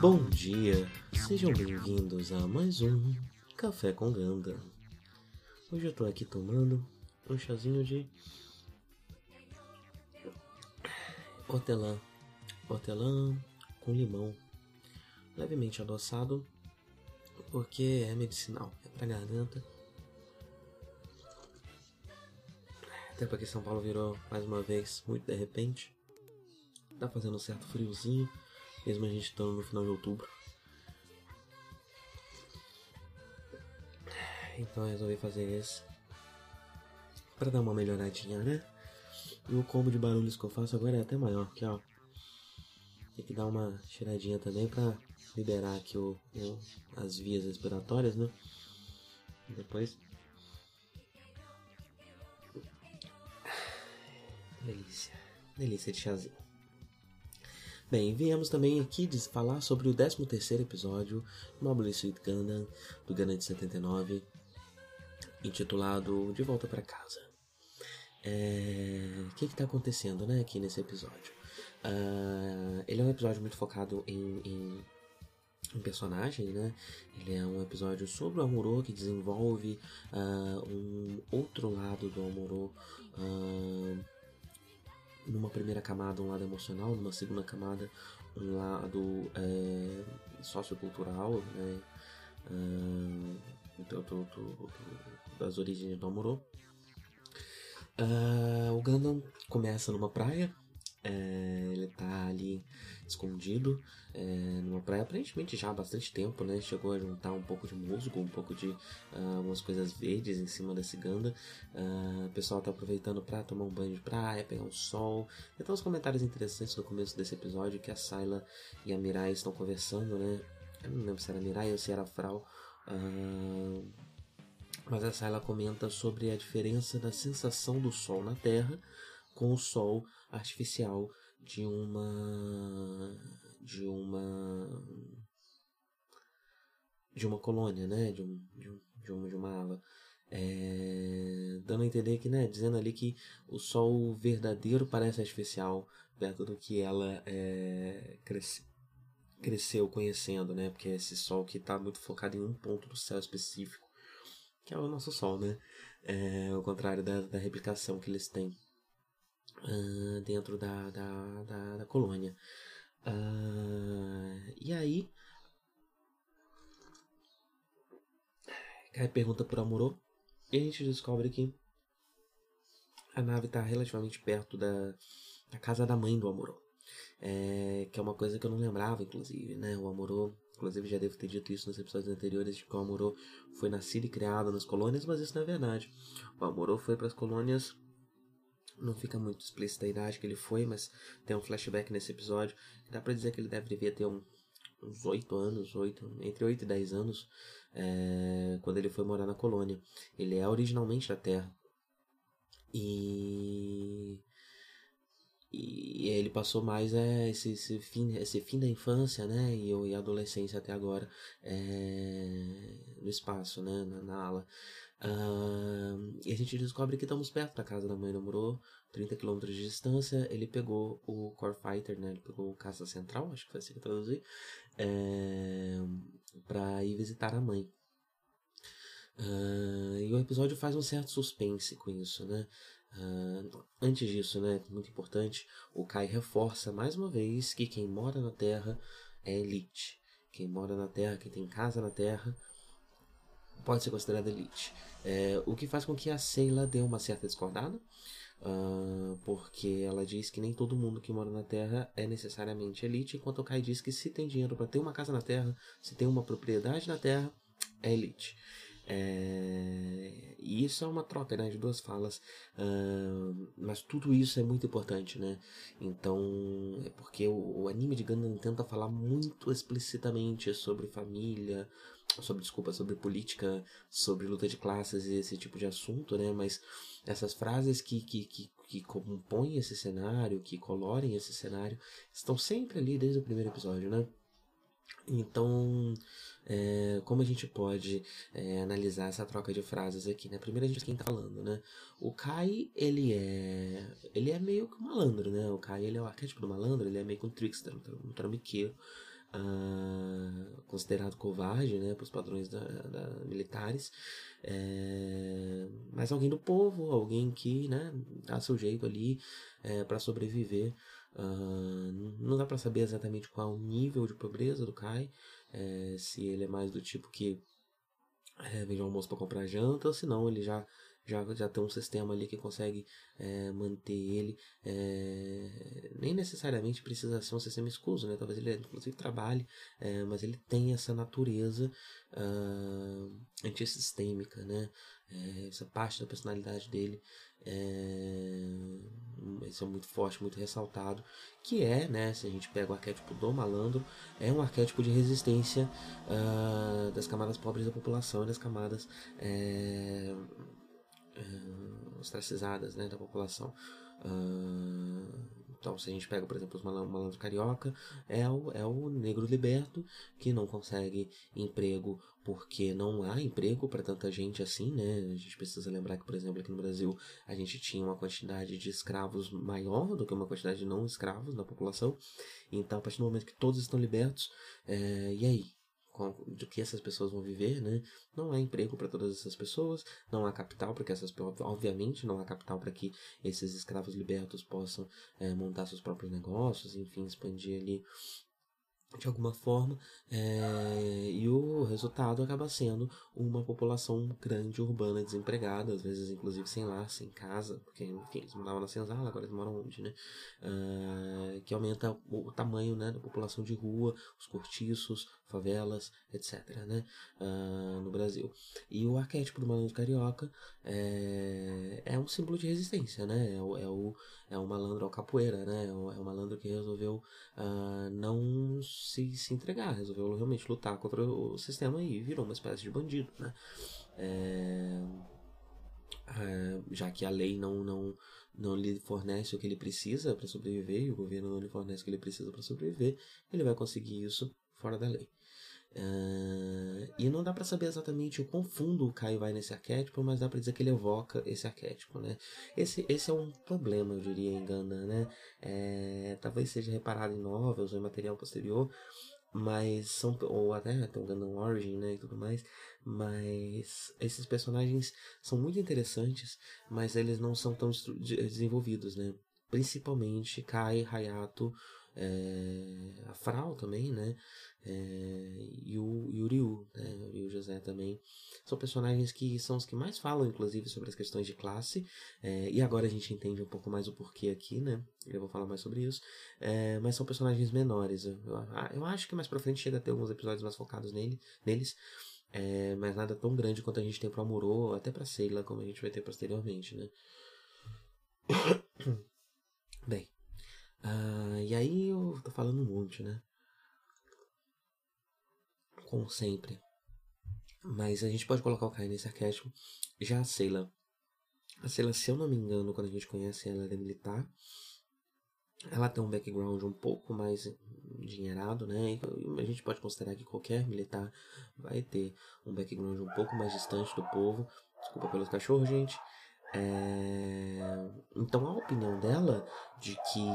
Bom dia, sejam bem-vindos a mais um Café com Ganda. Hoje eu tô aqui tomando um chazinho de hortelã, hortelã com limão, levemente adoçado, porque é medicinal, é pra garganta. Até porque São Paulo virou mais uma vez muito de repente. Tá fazendo um certo friozinho, mesmo a gente estando no final de outubro. Então eu resolvi fazer esse para dar uma melhoradinha, né? E o combo de barulhos que eu faço agora é até maior, que ó. Tem que dar uma tiradinha também para liberar aqui o, o, as vias respiratórias, né? Depois. Delícia, delícia de chazinho. Bem, viemos também aqui falar sobre o 13 terceiro episódio Mobile Suit Gundam, do Gundam de 79, intitulado De Volta para Casa. É... O que está acontecendo né, aqui nesse episódio? Uh, ele é um episódio muito focado em, em, em, personagem, né? Ele é um episódio sobre o Amuro que desenvolve uh, um outro lado do Amuro. Uh, numa primeira camada um lado emocional, numa segunda camada um lado é, sociocultural, né? do, do, do, das origens do Amuro. Uh, o Gundam começa numa praia, é, ele tá ali escondido é, numa praia aparentemente já há bastante tempo, né? Chegou a juntar um pouco de musgo, um pouco de uh, coisas verdes em cima desse ganda. Uh, o pessoal tá aproveitando para tomar um banho de praia, pegar um sol. Tem uns comentários interessantes no começo desse episódio que a Sayla e a Mirai estão conversando, né? Eu não lembro se era Mirai ou se era Frau. Uh, mas a Sayla comenta sobre a diferença da sensação do sol na Terra com o sol artificial de uma de uma de uma colônia, né, de, um, de, um, de, uma, de uma ala. É, dando a entender que, né, dizendo ali que o sol verdadeiro parece artificial perto do que ela é, cresce, cresceu conhecendo, né, porque é esse sol que está muito focado em um ponto do céu específico, que é o nosso sol, né, é, ao contrário da, da replicação que eles têm uh, dentro da, da, da, da colônia. Uh, e aí. Kai pergunta por Amuro. E a gente descobre que a nave está relativamente perto da, da casa da mãe do Amuro. É, que é uma coisa que eu não lembrava, inclusive, né? O Amuro, inclusive já devo ter dito isso nos episódios anteriores, de que o Amuro foi nascido e criado nas colônias, mas isso não é verdade. O Amuro foi para as colônias não fica muito explícita a idade que ele foi, mas tem um flashback nesse episódio. Dá pra dizer que ele deve ter um, uns 8 anos, 8, entre 8 e 10 anos, é, quando ele foi morar na colônia. Ele é originalmente da Terra. E. E ele passou mais é, esse, esse, fim, esse fim da infância, né? E, e adolescência até agora é, no espaço, né? Na, na ala. Uh, e a gente descobre que estamos perto da casa da mãe Muro, 30 km de distância. Ele pegou o Core Fighter, né? Ele pegou o Caça Central, acho que foi assim que eu traduzi, é, para ir visitar a mãe. Uh, e o episódio faz um certo suspense com isso, né? Uh, antes disso, né, muito importante, o Kai reforça mais uma vez que quem mora na Terra é elite. Quem mora na Terra, quem tem casa na Terra, pode ser considerada elite. É, o que faz com que a Sheila dê uma certa discordada, uh, porque ela diz que nem todo mundo que mora na Terra é necessariamente elite, enquanto o Kai diz que se tem dinheiro para ter uma casa na Terra, se tem uma propriedade na Terra, é elite. É, e isso é uma troca né, de duas falas, uh, mas tudo isso é muito importante, né? Então, é porque o, o anime de Gundam tenta falar muito explicitamente sobre família, sobre desculpa, sobre política, sobre luta de classes e esse tipo de assunto, né? Mas essas frases que, que, que, que compõem esse cenário, que colorem esse cenário, estão sempre ali desde o primeiro episódio, né? Então, é, como a gente pode é, analisar essa troca de frases aqui, né? Primeiro a gente quem tá falando, né? O Kai, ele é ele é meio que um malandro, né? O Kai, ele é o arquétipo do malandro, ele é meio que um trickster, um trambiqueiro. Considerado covarde, né, para os padrões da, da militares, é, mas alguém do povo, alguém que, né, dá seu jeito ali é, para sobreviver. Uh, não dá para saber exatamente qual o nível de pobreza do Kai, é, se ele é mais do tipo que é, vende almoço para comprar janta, ou se não, ele já já, já tem um sistema ali que consegue é, manter ele. É, nem necessariamente precisa ser um sistema escuso, né? Talvez ele inclusive trabalhe, é, mas ele tem essa natureza uh, antissistêmica, né? Essa parte da personalidade dele esse é muito forte, muito ressaltado, que é, né, se a gente pega o arquétipo do malandro, é um arquétipo de resistência uh, das camadas pobres da população e das camadas é, uh, ostracizadas né, da população. Uh, então, se a gente pega, por exemplo, os malandro carioca, é o, é o negro liberto que não consegue emprego porque não há emprego para tanta gente assim, né? A gente precisa lembrar que, por exemplo, aqui no Brasil a gente tinha uma quantidade de escravos maior do que uma quantidade de não escravos na população. Então, a partir do momento que todos estão libertos, é, e aí? Do que essas pessoas vão viver, né? Não há emprego para todas essas pessoas, não há capital para que essas obviamente não há capital para que esses escravos libertos possam é, montar seus próprios negócios, enfim, expandir ali de alguma forma, é, e o resultado acaba sendo uma população grande urbana desempregada, às vezes inclusive sem lar, sem casa, porque enfim, eles moravam na senzala, agora eles moram onde, né? Uh, que aumenta o, o, tamanho né, da população de rua, os cortiços, favelas, etc. Né? Uh, no Brasil. E o arquétipo do malandro carioca é, é um símbolo de resistência, né? É o, é o, é o malandro ao capoeira, né? É o, é o malandro que resolveu uh, não se, se entregar, resolveu realmente lutar contra o sistema e virou uma espécie de bandido, né? É, é, já que a lei não, não, não lhe fornece o que ele precisa para sobreviver, e o governo não lhe fornece o que ele precisa para sobreviver, ele vai conseguir isso fora da lei. Uh, e não dá para saber exatamente o quão fundo o Caio vai nesse arquétipo, mas dá para dizer que ele evoca esse arquétipo, né? Esse, esse é um problema, eu diria, em Ganda, né? É, talvez seja reparado em novels ou em material posterior, mas são ou até tem um Gundam Origin, né, e tudo mais, mas esses personagens são muito interessantes, mas eles não são tão desenvolvidos, né? Principalmente Kai, Hayato, é, a Frau também, né? É, e, o, e o Ryu, né? O José também. São personagens que são os que mais falam, inclusive, sobre as questões de classe. É, e agora a gente entende um pouco mais o porquê aqui, né? Eu vou falar mais sobre isso. É, mas são personagens menores. Eu, eu, acho que mais pra frente chega a ter alguns episódios mais focados nele, neles. É, mas nada tão grande quanto a gente tem pro Amuro, até pra Seila, como a gente vai ter posteriormente, né? Bem, uh, e aí eu tô falando um monte, né? como sempre. Mas a gente pode colocar o Kai nesse arquétipo. Já a Seila. A Seila, se eu não me engano, quando a gente conhece ela, ela é militar. Ela tem um background um pouco mais dinheirado, né? A gente pode considerar que qualquer militar vai ter um background um pouco mais distante do povo. Desculpa pelos cachorros, gente. É... Então a opinião dela de que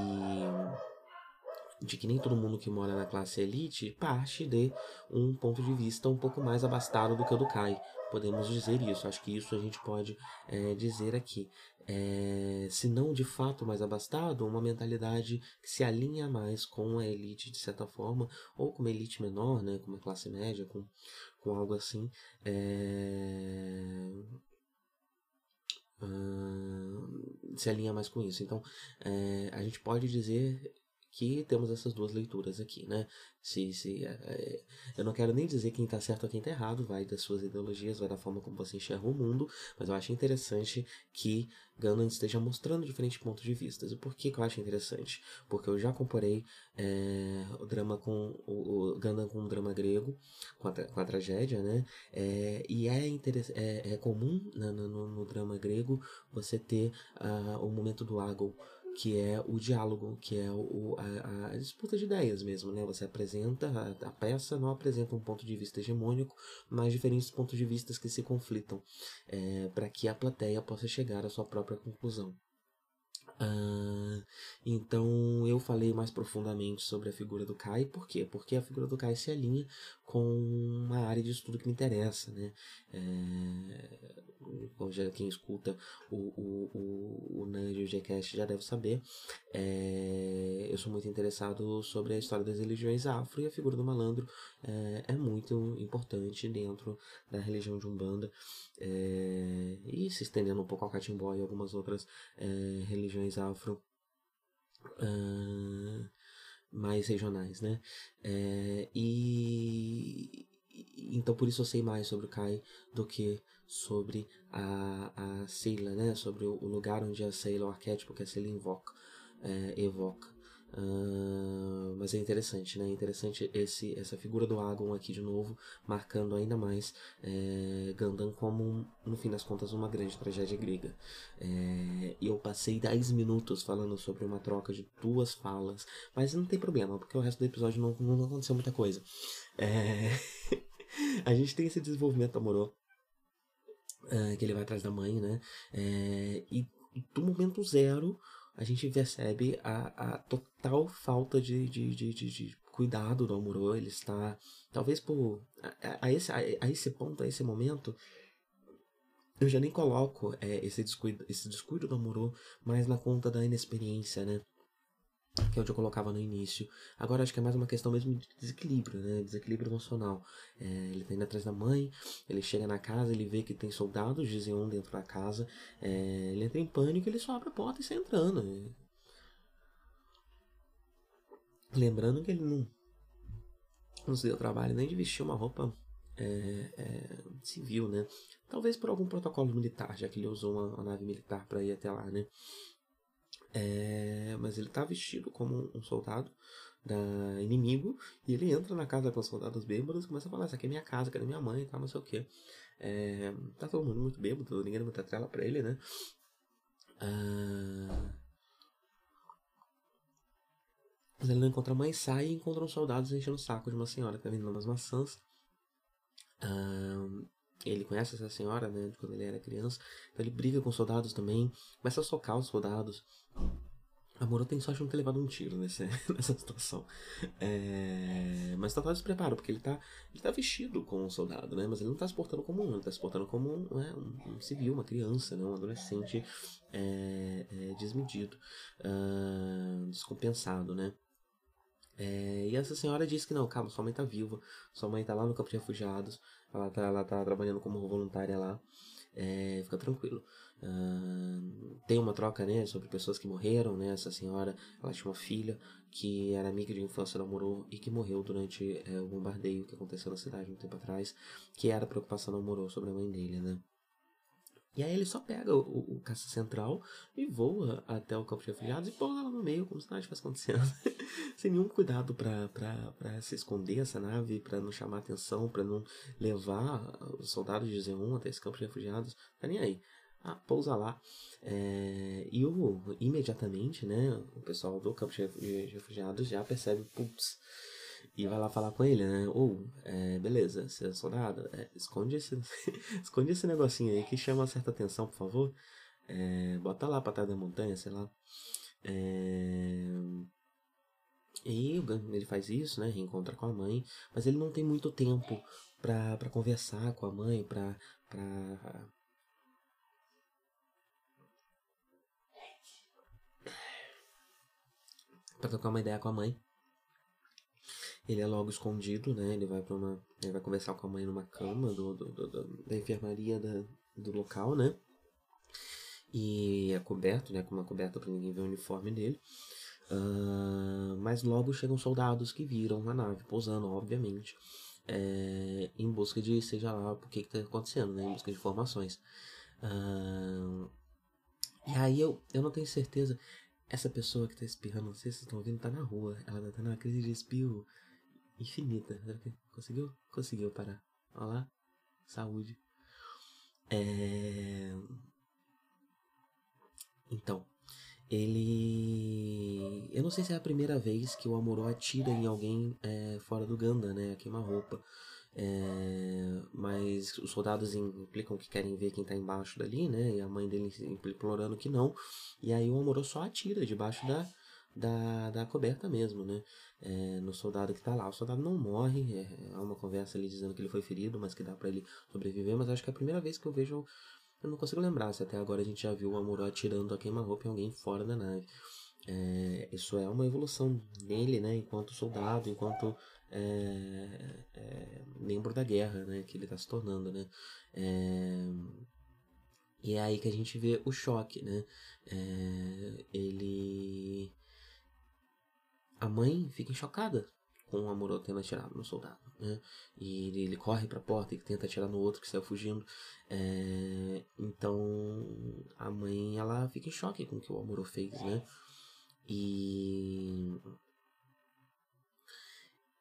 de que nem todo mundo que mora na classe elite parte de um ponto de vista um pouco mais abastado do que o do Kai. Podemos dizer isso, acho que isso a gente pode é, dizer aqui. É, se não de fato mais abastado, uma mentalidade que se alinha mais com a elite de certa forma, ou com uma elite menor, né, com uma classe média, com, com algo assim. É, se alinha mais com isso. Então, é, a gente pode dizer que temos essas duas leituras aqui, né? Se, se, é, é eu não quero nem dizer quem está certo ou quem está errado, vai das suas ideologias, vai da forma como você enxerga o mundo, mas eu acho interessante que Gundam esteja mostrando diferentes pontos de vista. E por que, que eu acho interessante? Porque eu já comparei é, o drama com o, o Gundam com o drama grego, com a, com a tragédia, né? É, e é, é, é comum né, no, no, drama grego você ter uh, o momento do Agon que é o diálogo, que é o, a, a, disputa de ideias mesmo, né? Você apresenta a, a, peça, não apresenta um ponto de vista hegemônico, mas diferentes pontos de vista que se conflitam, é, para que a plateia possa chegar à sua própria conclusão. Uh, então eu falei mais profundamente sobre a figura do Kai, por quê? Porque a figura do Kai se alinha com uma área de estudo que me interessa, né? É, quem escuta o, o, o, o Nerd e o Gcast já deve saber. É, eu sou muito interessado sobre a história das religiões afro e a figura do malandro é, é muito importante dentro da religião de Umbanda. É, e se estendendo um pouco ao Catimbó e algumas outras é, religiões afro. Uh, mais regionais, né? É, e então por isso eu sei mais sobre o Kai do que sobre a, a Seila, né? Sobre o, lugar onde a Seila, o arquétipo que a Seila invoca, é, evoca. Uh, mas é interessante, né? É interessante esse, essa figura do Agon aqui de novo, marcando ainda mais é, como, no fim das contas, uma grande tragédia grega. É, eu passei 10 minutos falando sobre uma troca de duas falas, mas não tem problema, porque o resto do episódio não, não aconteceu muita coisa. É... a gente tem esse desenvolvimento amoroso uh, que ele vai atrás da mãe, né? E do momento zero a gente percebe a, a total falta de, de, de, de, de cuidado do Amuro. Ele está, talvez por. A, a, esse, a, a, esse ponto, a esse momento, eu já nem coloco é, esse, descuido, esse descuido do Amuro mais na conta da inexperiência, né? Que é onde eu colocava no início. Agora acho que é mais uma questão mesmo de desequilíbrio, né? Desequilíbrio emocional. É, ele tá indo atrás da mãe, ele chega na casa, ele vê que tem soldados de Zeon dentro da casa, é, ele entra em pânico, ele só abre a porta e sai entrando. Lembrando que ele não, não se deu trabalho nem de vestir uma roupa é, é, civil, né? Talvez por algum protocolo militar, já que ele usou uma, uma nave militar para ir até lá, né? É, mas ele tá vestido como um soldado da inimigo e ele entra na casa com os soldados bêbados e começa a falar: Essa aqui é minha casa, cadê minha mãe e tal, não sei o que. É, tá todo mundo muito bêbado, ninguém dá muita trela pra ele, né? Ah, mas ele não encontra a mãe, sai e encontra uns soldados enchendo o saco de uma senhora que tá vendendo umas maçãs. Ah, ele conhece essa senhora, né, de quando ele era criança. Então ele briga com os soldados também, começa a socar os soldados. A Moro tem sorte de não ter levado um tiro nesse, nessa situação. É, mas total despreparo, porque ele tá, ele tá vestido como um soldado, né? Mas ele não tá se portando como um, ele tá se portando como um, né, um, um civil, uma criança, né? um adolescente é, é, desmedido, uh, descompensado, né? É, e essa senhora disse que não, calma, sua mãe tá viva, sua mãe tá lá no campo de refugiados, ela tá, ela tá trabalhando como voluntária lá, é, fica tranquilo. Uh, tem uma troca, né, sobre pessoas que morreram, né, essa senhora, ela tinha uma filha que era amiga de infância da Moro e que morreu durante é, o bombardeio que aconteceu na cidade um tempo atrás, que era a preocupação da Moro sobre a mãe dele, né. E aí ele só pega o, o, caça central e voa até o campo de refugiados e pousa lá no meio, como se nada estivesse acontecendo. Sem nenhum cuidado para se esconder essa nave, para não chamar atenção, para não levar os soldados de Z1 até esse campo de refugiados. Tá nem aí. Ah, pousa lá. É, e o, imediatamente, né, o pessoal do campo de refugiados já percebe, putz, e vai lá falar com ele, né? Ou, é, beleza, você é soldado, é, esconde, esse, esconde esse negocinho aí que chama certa atenção, por favor. É, bota lá pra trás da montanha, sei lá. É, e ele faz isso, né? Reencontra com a mãe, mas ele não tem muito tempo pra, pra conversar com a mãe, pra, pra para trocar uma ideia com a mãe. Ele é logo escondido, né? Ele vai para uma, ele vai conversar com a mãe numa cama do, do, do da enfermaria da, do local, né? E é coberto, né? Com uma coberta para ninguém ver o uniforme dele. Uh, mas logo chegam soldados que viram a nave pousando, obviamente, é, em busca de seja lá o que está acontecendo, né? Em busca de informações. Uh, e aí eu, eu não tenho certeza. Essa pessoa que está espirrando, não sei se vocês estão ouvindo, está na rua. Ela está numa crise de espirro infinita. Conseguiu? Conseguiu parar. Olha lá. Saúde. É... Então, ele. Eu não sei se é a primeira vez que o Amoró atira em alguém é, fora do Ganda, né? Queima-roupa. É, mas os soldados implicam que querem ver quem tá embaixo dali, né? E a mãe dele implorando que não. E aí o Amorô só atira debaixo da, da, da coberta mesmo, né? É, no soldado que tá lá. O soldado não morre, é, há uma conversa ali dizendo que ele foi ferido, mas que dá para ele sobreviver. Mas acho que é a primeira vez que eu vejo. Eu não consigo lembrar se até agora a gente já viu o Amorô atirando a queima-roupa em alguém fora da nave. É, isso é uma evolução nele, né? Enquanto soldado, enquanto é, é, membro da guerra, né? Que ele está se tornando, né? É, e é aí que a gente vê o choque, né? É, ele... A mãe fica chocada com o Amorô tendo atirado no soldado, né? E ele, ele corre para a porta e tenta atirar no outro que saiu fugindo. É, então a mãe ela fica em choque com o que o Amorô fez, né? E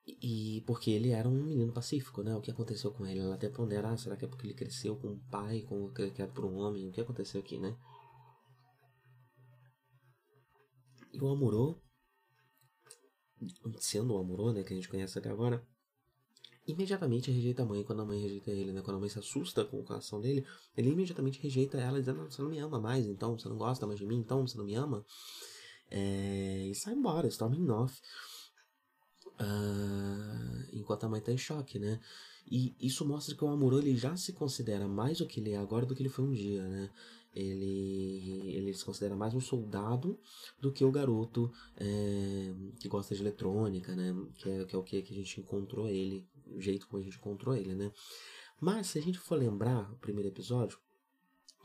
e porque ele era um menino pacífico, né? O que aconteceu com ele? Ela até pondera, ah, será que é porque ele cresceu com um pai, com criado por um homem? O que aconteceu aqui, né? E o Amorô, sendo o Amorô, né, que a gente conhece até agora, imediatamente rejeita a mãe quando a mãe rejeita ele, né? Quando a mãe se assusta com a ação dele, ele imediatamente rejeita ela, dizendo, você não me ama mais, então, você não gosta mais de mim, então, você não me ama. É... E sai embora, storming off. Uh, enquanto a mãe está em choque, né? E isso mostra que o Amuro ele já se considera mais o que ele é agora do que ele foi um dia, né? Ele, ele se considera mais um soldado do que o garoto é, que gosta de eletrônica, né? Que é, que é o que, que a gente encontrou ele, o jeito como a gente encontrou ele, né? Mas se a gente for lembrar o primeiro episódio,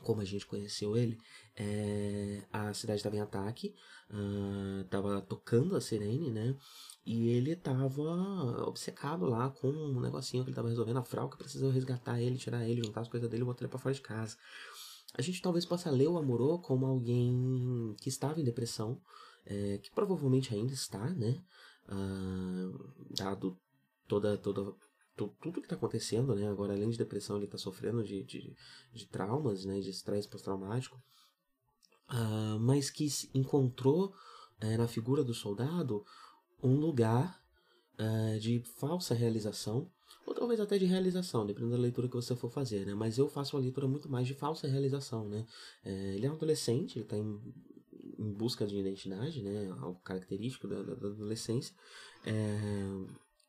como a gente conheceu ele, é, a cidade estava em ataque, estava uh, tocando a sirene, né? E ele tava obcecado lá com um negocinho que ele tava resolvendo. A Frau que precisou resgatar ele, tirar ele, juntar as coisas dele e botar ele pra fora de casa. A gente talvez possa ler o Amorô como alguém que estava em depressão, é, que provavelmente ainda está, né? Uh, dado toda, toda, tudo que está acontecendo, né? Agora, além de depressão, ele está sofrendo de, de, de, traumas, né? De estresse pós-traumático. Uh, mas que encontrou é, na figura do soldado um lugar uh, de falsa realização, ou talvez até de realização, dependendo da leitura que você for fazer, né? Mas eu faço uma leitura muito mais de falsa realização, né? É, ele é um adolescente, ele está em, em, busca de identidade, né? Algo característico da, da, adolescência. É,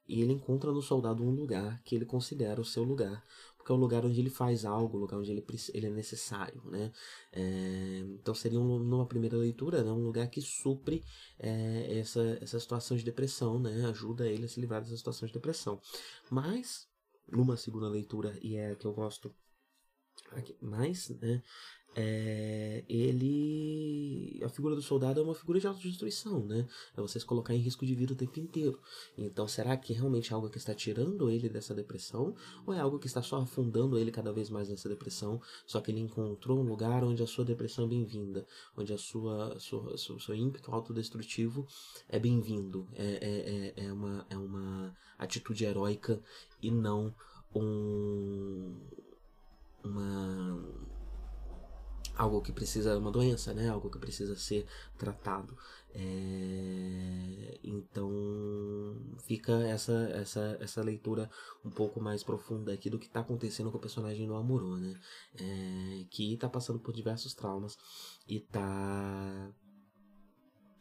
e ele encontra no soldado um lugar que ele considera o seu lugar, porque é o lugar onde ele faz algo, o lugar onde ele, ele é necessário, né? É, então seria um, numa primeira leitura, né, um lugar que supre é, essa, essa situação de depressão, né? Ajuda ele a se livrar dessa situação de depressão. Mas, numa segunda leitura, e é a que eu gosto mais, né? É, ele. A figura do soldado é uma figura de autodestruição, né? É você se colocar em risco de vida o tempo inteiro. Então, será que realmente é algo que está tirando ele dessa depressão? Ou é algo que está só afundando ele cada vez mais nessa depressão? Só que ele encontrou um lugar onde a sua depressão é bem-vinda, onde a sua, sua, sua, seu ímpeto autodestrutivo é bem-vindo. É, é, é, é, uma, é uma atitude heróica e não um. Uma algo que precisa uma doença né algo que precisa ser tratado é, então fica essa essa essa leitura um pouco mais profunda aqui do que está acontecendo com o personagem do Amuro né é, que está passando por diversos traumas e tá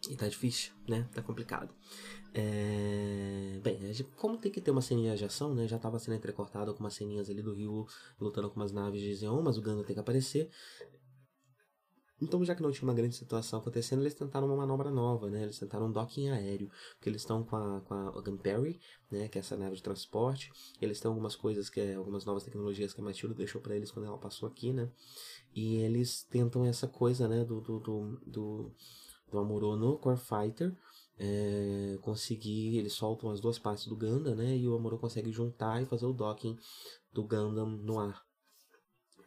e tá difícil, né? Tá complicado. É... Bem, como tem que ter uma ceninha de ação, né? Já tava sendo entrecortado com umas ceninhas ali do Rio lutando com umas naves de Zeon, mas o Ganda tem que aparecer. Então, já que não tinha uma grande situação acontecendo, eles tentaram uma manobra nova, né? Eles tentaram um docking aéreo, porque eles estão com a, com a Gunperry, né? Que é essa nave de transporte. Eles têm algumas coisas, que é, algumas novas tecnologias que a Matilda deixou para eles quando ela passou aqui, né? E eles tentam essa coisa, né? Do, do, do, do, do Amuro no Core Fighter, é, conseguir, eles soltam as duas partes do Gundam, né? E o Amuro consegue juntar e fazer o docking do Gundam no ar.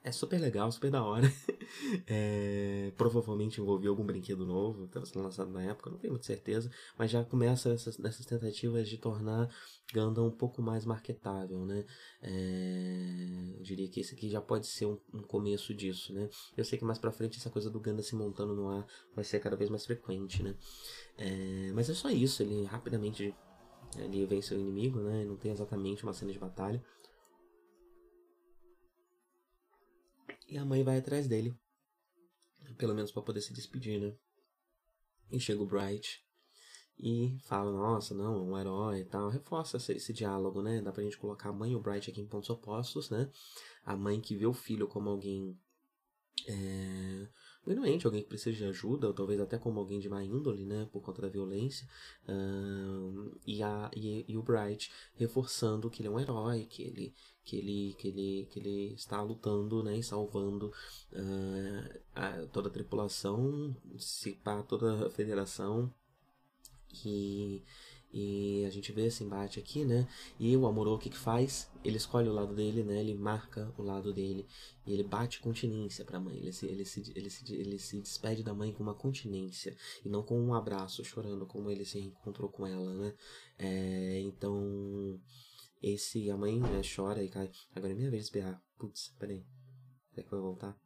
É super legal, super da hora. É, provavelmente envolvia algum brinquedo novo, estava sendo lançado na época, não tenho muita certeza, mas já começa essas, essas tentativas de tornar Gundam um pouco mais marketável, né? É, eu diria que esse aqui já pode ser um, um, começo disso, né? Eu sei que mais pra frente essa coisa do Gundam se montando no ar vai ser cada vez mais frequente, né? É, mas é só isso, ele rapidamente ele vence o inimigo, né? Não tem exatamente uma cena de batalha, E a mãe vai atrás dele. Pelo menos para poder se despedir, né? E chega o Bright e fala, nossa, não, é um herói e tal. Reforça esse, esse, diálogo, né? Dá pra gente colocar a mãe e o Bright aqui em pontos opostos, né? A mãe que vê o filho como alguém é, doente, alguém que precisa de ajuda, ou talvez até como alguém de má índole, né, por conta da violência, e, a, e, e, o Bright reforçando que ele é um herói, que ele, que ele, que ele, que ele está lutando, né, e salvando uh, a, toda a tripulação, se pá, toda a federação, e e a gente vê esse embate aqui, né? E o Amorô, o que que faz? Ele escolhe o lado dele, né? Ele marca o lado dele. E ele bate continência pra mãe. Ele se, ele, se, ele, se, ele se despede da mãe com uma continência. E não com um abraço, chorando, como ele se encontrou com ela, né? É, então, esse, a mãe né, chora e cai. Agora é minha vez de esperar. Putz, peraí. Será que vai voltar?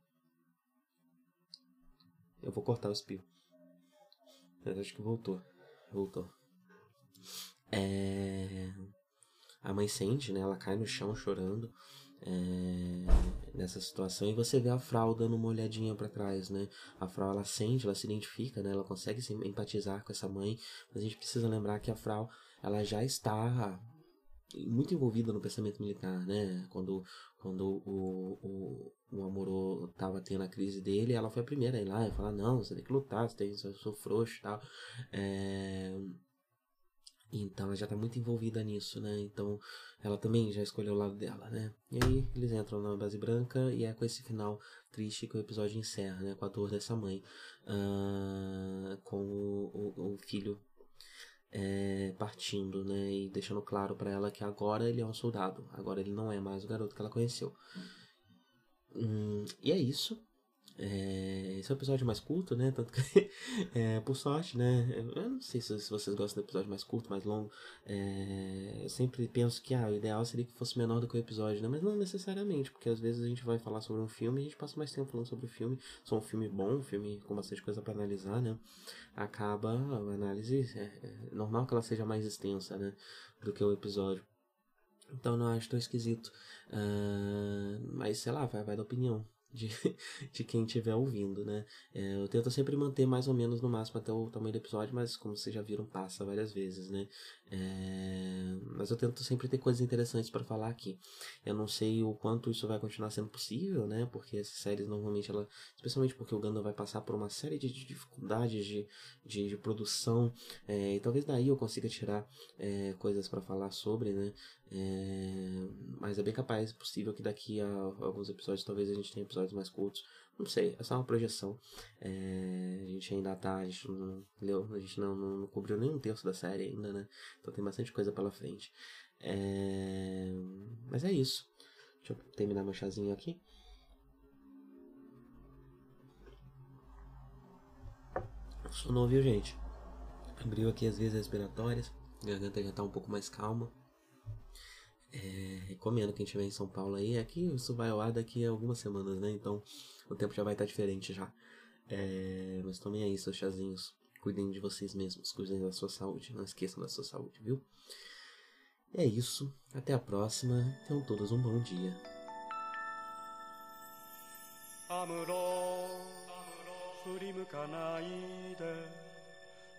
Eu vou cortar o espio. Mas acho que voltou. Voltou. É... A mãe sente, né? Ela cai no chão chorando é... nessa situação e você vê a Frau dando uma olhadinha para trás, né? A Frau ela sente, ela se identifica, né? Ela consegue se empatizar com essa mãe, mas a gente precisa lembrar que a Frau ela já está muito envolvida no pensamento militar, né? Quando, quando o, o, o Amorô tava tendo a crise dele, ela foi a primeira a ir lá e falar, não, você tem que lutar, você tem, eu sou frouxo e tal. É, então ela já tá muito envolvida nisso, né? Então ela também já escolheu o lado dela, né? E aí eles entram na base branca e é com esse final triste que o episódio encerra, né? Com a dor dessa mãe. Uh, com o, o, o filho é, partindo, né? E deixando claro para ela que agora ele é um soldado. Agora ele não é mais o garoto que ela conheceu. Hum, e é isso. É, esse é o episódio mais curto, né? Tanto que, é, por sorte, né? Eu não sei se, vocês gostam do episódio mais curto, mais longo. É, eu sempre penso que ah, o ideal seria que fosse menor do que o episódio, né? Mas não necessariamente, porque às vezes a gente vai falar sobre um filme e a gente passa mais tempo falando sobre o filme. É um filme bom, um filme com bastante coisa para analisar, né? Acaba a análise. É, é normal que ela seja mais extensa, né? Do que o episódio. Então não acho tão esquisito. Uh, mas sei lá, vai, vai da opinião de, de quem estiver ouvindo, né? É, eu tento sempre manter mais ou menos no máximo até o tamanho do episódio, mas como vocês já viram, passa várias vezes, né? É, mas eu tento sempre ter coisas interessantes para falar aqui. Eu não sei o quanto isso vai continuar sendo possível, né? Porque essas séries normalmente, ela, especialmente porque o Gundam vai passar por uma série de, de dificuldades de, de, de produção, é, e talvez daí eu consiga tirar é, coisas para falar sobre, né? É, mas é bem capaz, possível que daqui a alguns episódios talvez a gente tenha episódios mais curtos. Não sei, é uma projeção. É, a gente ainda tá, a gente não leu, a gente não, não, não, cobriu nem um terço da série ainda, né? Então tem bastante coisa pela frente. É, mas é isso. Deixa eu terminar meu chazinho aqui. Sonou, viu, gente? Abriu aqui as vias respiratórias. A garganta já tá um pouco mais calma. É, recomendo quem estiver em São Paulo aí. Aqui isso vai ao ar daqui a algumas semanas, né? Então o tempo já vai estar diferente já. É, mas tomem aí seus chazinhos. Cuidem de vocês mesmos. Cuidem da sua saúde. Não esqueçam da sua saúde, viu? É isso. Até a próxima. Tenham todos um bom dia.